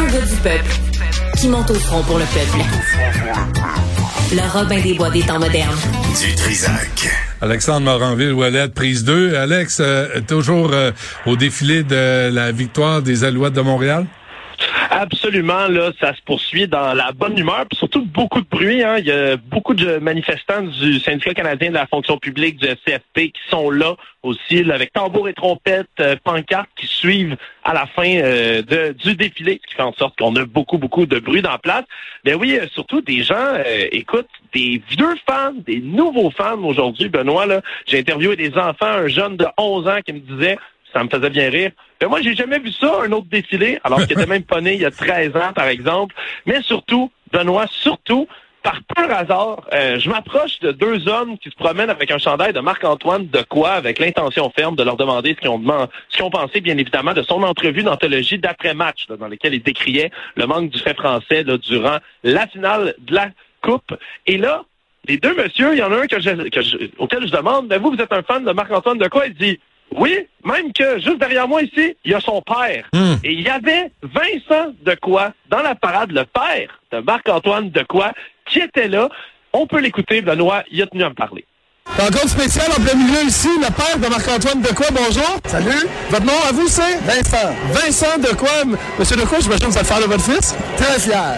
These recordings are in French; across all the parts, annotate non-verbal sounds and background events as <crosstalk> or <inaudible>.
Un gars du peuple qui monte au front pour le peuple. Le Robin des Bois des temps modernes. Du Trisac. Alexandre Moranville-Ouellet, prise 2. Alex, euh, toujours euh, au défilé de la victoire des Alouettes de Montréal? Absolument, là, ça se poursuit dans la bonne humeur, puis surtout beaucoup de bruit. Hein. Il y a beaucoup de manifestants du syndicat canadien de la fonction publique, du CFP, qui sont là aussi, là, avec tambour et trompette, euh, pancartes qui suivent à la fin euh, du défilé, ce qui fait en sorte qu'on a beaucoup, beaucoup de bruit dans la place. Mais oui, euh, surtout des gens, euh, écoute, des vieux fans, des nouveaux fans aujourd'hui, Benoît, là. J'ai interviewé des enfants, un jeune de 11 ans qui me disait ça me faisait bien rire. Mais moi, j'ai jamais vu ça, un autre défilé, alors qu'il était <laughs> même pas né il y a 13 ans, par exemple. Mais surtout, Benoît, surtout, par pur hasard, euh, je m'approche de deux hommes qui se promènent avec un chandail de Marc-Antoine de quoi, avec l'intention ferme de leur demander ce qu'ils ont, ont pensé, bien évidemment, de son entrevue d'anthologie d'après-match, dans laquelle il décriait le manque du fait français là, durant la finale de la Coupe. Et là, les deux messieurs, il y en a un que je, que je, auquel je demande, mais vous, vous êtes un fan de Marc-Antoine de quoi? Il dit, oui, même que juste derrière moi ici, il y a son père. Hmm. Et il y avait Vincent de quoi dans la parade, le père de Marc-Antoine de quoi, qui était là. On peut l'écouter, Benoît, il a tenu à me parler. Rencontre spéciale en plein milieu ici, le père de Marc-Antoine Decoy, bonjour. Salut. Votre nom à vous, c'est? Vincent. Vincent Decoy. Monsieur Decoy, j'imagine que vous êtes fier de votre fils? Très fier.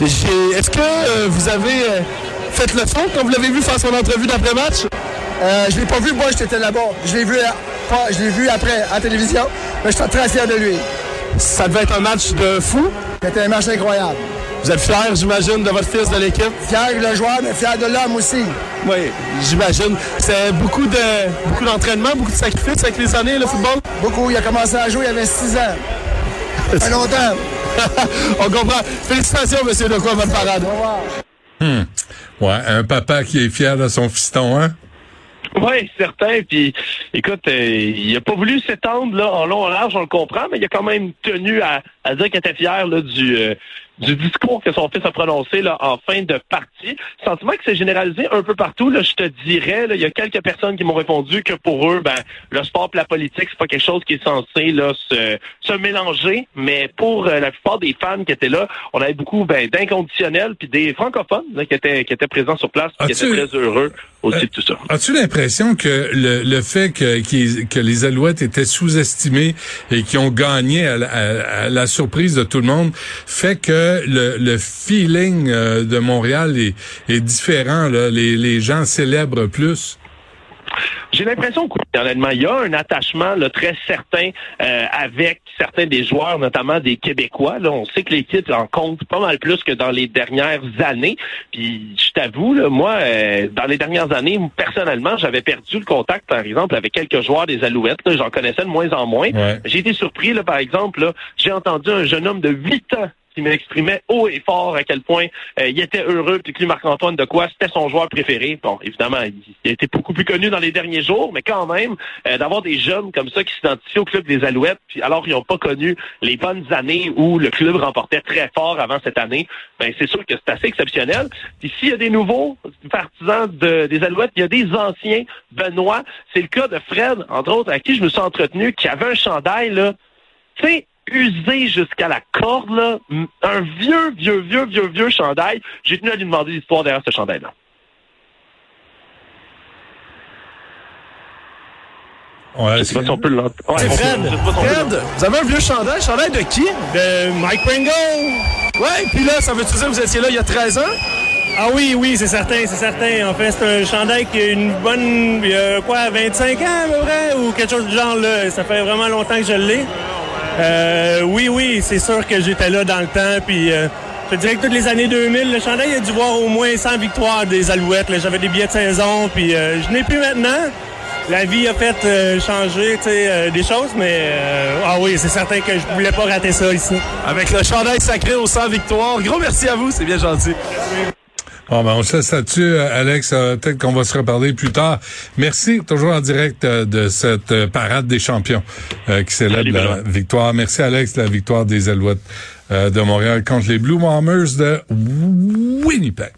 Est-ce que euh, vous avez euh, fait le son quand vous l'avez vu faire son entrevue d'après-match? Euh, je l'ai pas vu, moi, j'étais là-bas. Je l'ai vu, pas- je l'ai vu après à la télévision, mais je suis très fier de lui. Ça devait être un match de fou. C'était un match incroyable. Vous êtes fier, j'imagine, de votre fils, de l'équipe? Fier de le joueur, mais fier de l'homme aussi. Oui, j'imagine. C'est beaucoup de beaucoup d'entraînement, beaucoup de sacrifices avec les années, le football? Beaucoup, il a commencé à jouer, il avait 6 ans. Ça fait longtemps. <laughs> On comprend. Félicitations, monsieur Decoy, votre parade. Au revoir. Ouais, un papa qui est fier de son fiston, hein? <laughs> Oui, certain. Puis, écoute, euh, il a pas voulu s'étendre là en long en large, on le comprend, mais il a quand même tenu à, à dire qu'il était fier là, du euh, du discours que son fils a prononcé là en fin de partie. Sentiment que c'est généralisé un peu partout. Là, je te dirais, il y a quelques personnes qui m'ont répondu que pour eux, ben le sport et la politique, c'est pas quelque chose qui est censé là se, se mélanger. Mais pour euh, la plupart des fans qui étaient là, on avait beaucoup ben, d'inconditionnels puis des francophones là, qui étaient qui étaient présents sur place, qui étaient très heureux aussi de tout ça. As-tu l'impression que le, le fait que, que les Alouettes étaient sous-estimés et qui ont gagné à, la- à- à la surprise de tout le monde fait que le, le feeling euh, de Montréal est, est différent? Là. Les, les gens célèbrent plus. J'ai l'impression honnêtement, il y a un attachement là, très certain euh, avec certains des joueurs, notamment des Québécois. Là, on sait que l'équipe en compte pas mal plus que dans les dernières années. Puis je t'avoue, moi, euh, dans les dernières années, personnellement, j'avais perdu le contact, par exemple, avec quelques joueurs des Alouettes. J'en connaissais de moins en moins. Ouais. J'ai été surpris, là, par exemple, j'ai entendu un jeune homme de 8 ans qui m'exprimait haut et fort à quel point euh, il était heureux, puis que lui, Marc-Antoine de quoi c'était son joueur préféré. Bon, évidemment, il, a été beaucoup plus connu dans les derniers jours, mais quand même, euh, d'avoir des jeunes comme ça qui s'identifient au club des Alouettes, puis alors ils n'ont pas connu les bonnes années où le club remportait très fort avant cette année, ben c'est sûr que c'est assez exceptionnel. Puis s'il y a des nouveaux partisans de- des Alouettes, il y a des anciens. Benoît, c'est le cas de Fred, entre autres, à qui je me suis entretenu, qui avait un chandail, là, tu sais, usé jusqu'à la corde, là, un vieux, vieux, vieux, vieux, vieux chandail. J'ai tenu à lui demander l'histoire derrière ce chandail-là. Ouais, Je sais pas si on peut l'entendre. Ouais, Fred. Fred, vous avez un vieux chandail? Chandail de qui? De Mike Pringle. Ouais, puis là, ça veut-tu dire que vous étiez là il y a 13 ans? Ah oui, oui, c'est certain, c'est certain. En fait, c'est un chandail qui a une bonne, il y a quoi, 25 ans à peu près, ou quelque chose du genre là. Ça fait vraiment longtemps que je l'ai. Euh, oui, oui, c'est sûr que j'étais là dans le temps, puis euh, je dirais que toutes les années 2000, le chandail a dû voir au moins 100 victoires des Alouettes. J'avais des billets de saison, puis euh, je n'ai plus maintenant. La vie a fait euh, changer, euh, des choses, mais euh, ah oui, c'est certain que je voulais pas rater ça ici. Avec le chandail sacré aux 100 victoires. Gros merci à vous, c'est bien gentil. Bon, ben, on se laisse là-dessus, Alex. Euh, Peut-être qu'on va se reparler plus tard. Merci, toujours en direct euh, de cette euh, parade des champions euh, qui célèbre Salut, la victoire. Merci, Alex, la victoire des Alouettes euh, de Montréal contre les Blue Bombers de Winnipeg.